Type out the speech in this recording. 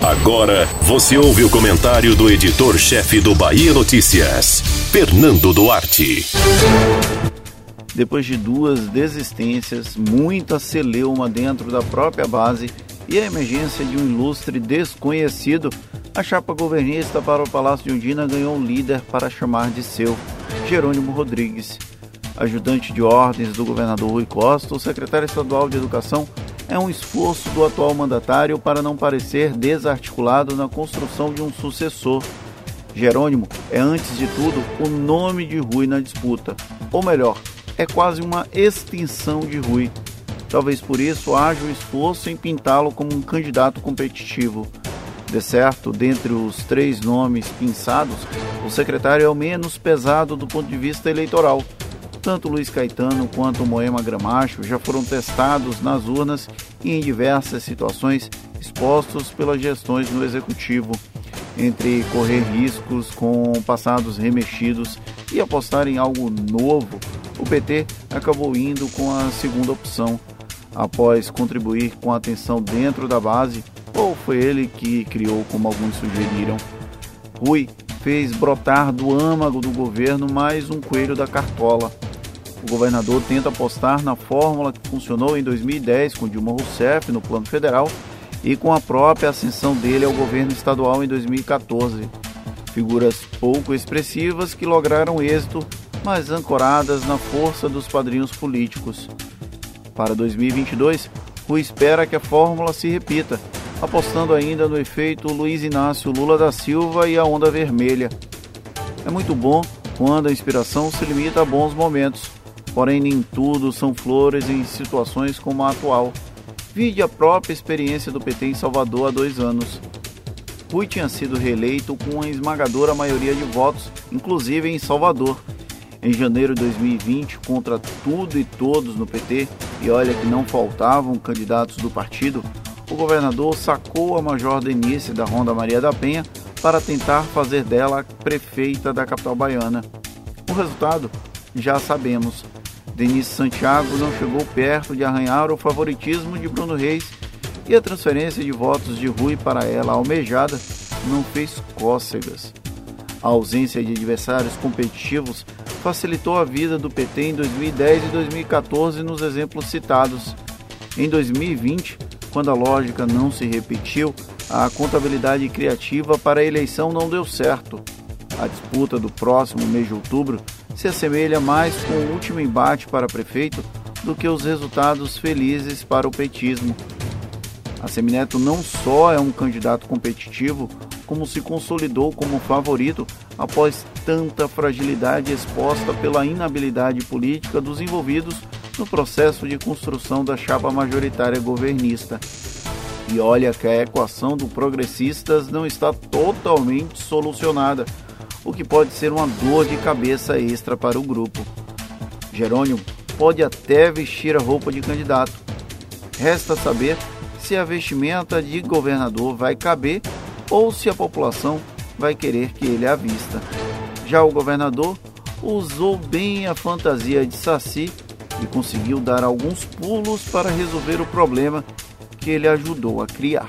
Agora você ouve o comentário do editor-chefe do Bahia Notícias, Fernando Duarte. Depois de duas desistências, muita celeuma dentro da própria base e a emergência de um ilustre desconhecido, a chapa governista para o Palácio de Undina ganhou um líder para chamar de seu, Jerônimo Rodrigues. Ajudante de ordens do governador Rui Costa, o secretário estadual de Educação é um esforço do atual mandatário para não parecer desarticulado na construção de um sucessor. Jerônimo é, antes de tudo, o nome de Rui na disputa, ou melhor, é quase uma extinção de Rui. Talvez por isso haja o esforço em pintá-lo como um candidato competitivo. De certo, dentre os três nomes pensados, o secretário é o menos pesado do ponto de vista eleitoral tanto Luiz Caetano quanto Moema Gramacho já foram testados nas urnas e em diversas situações expostos pelas gestões no executivo, entre correr riscos com passados remexidos e apostar em algo novo. O PT acabou indo com a segunda opção, após contribuir com a atenção dentro da base, ou foi ele que criou, como alguns sugeriram. Rui fez brotar do âmago do governo mais um coelho da cartola o governador tenta apostar na fórmula que funcionou em 2010 com Dilma Rousseff no plano federal e com a própria ascensão dele ao governo estadual em 2014. Figuras pouco expressivas que lograram êxito, mas ancoradas na força dos padrinhos políticos. Para 2022, Rui espera que a fórmula se repita, apostando ainda no efeito Luiz Inácio Lula da Silva e a onda vermelha. É muito bom quando a inspiração se limita a bons momentos Porém, nem tudo são flores em situações como a atual. Vide a própria experiência do PT em Salvador há dois anos. Rui tinha sido reeleito com uma esmagadora maioria de votos, inclusive em Salvador. Em janeiro de 2020, contra tudo e todos no PT, e olha que não faltavam candidatos do partido, o governador sacou a Major Denise da Ronda Maria da Penha para tentar fazer dela prefeita da capital baiana. O resultado já sabemos. Denise Santiago não chegou perto de arranhar o favoritismo de Bruno Reis e a transferência de votos de Rui para ela almejada não fez cócegas. A ausência de adversários competitivos facilitou a vida do PT em 2010 e 2014 nos exemplos citados. Em 2020, quando a lógica não se repetiu, a contabilidade criativa para a eleição não deu certo. A disputa do próximo mês de outubro se assemelha mais com o último embate para prefeito do que os resultados felizes para o petismo. A Semineto não só é um candidato competitivo, como se consolidou como favorito após tanta fragilidade exposta pela inabilidade política dos envolvidos no processo de construção da chapa majoritária governista. E olha que a equação do progressistas não está totalmente solucionada o que pode ser uma dor de cabeça extra para o grupo. Jerônimo pode até vestir a roupa de candidato. Resta saber se a vestimenta de governador vai caber ou se a população vai querer que ele a vista. Já o governador usou bem a fantasia de Saci e conseguiu dar alguns pulos para resolver o problema que ele ajudou a criar.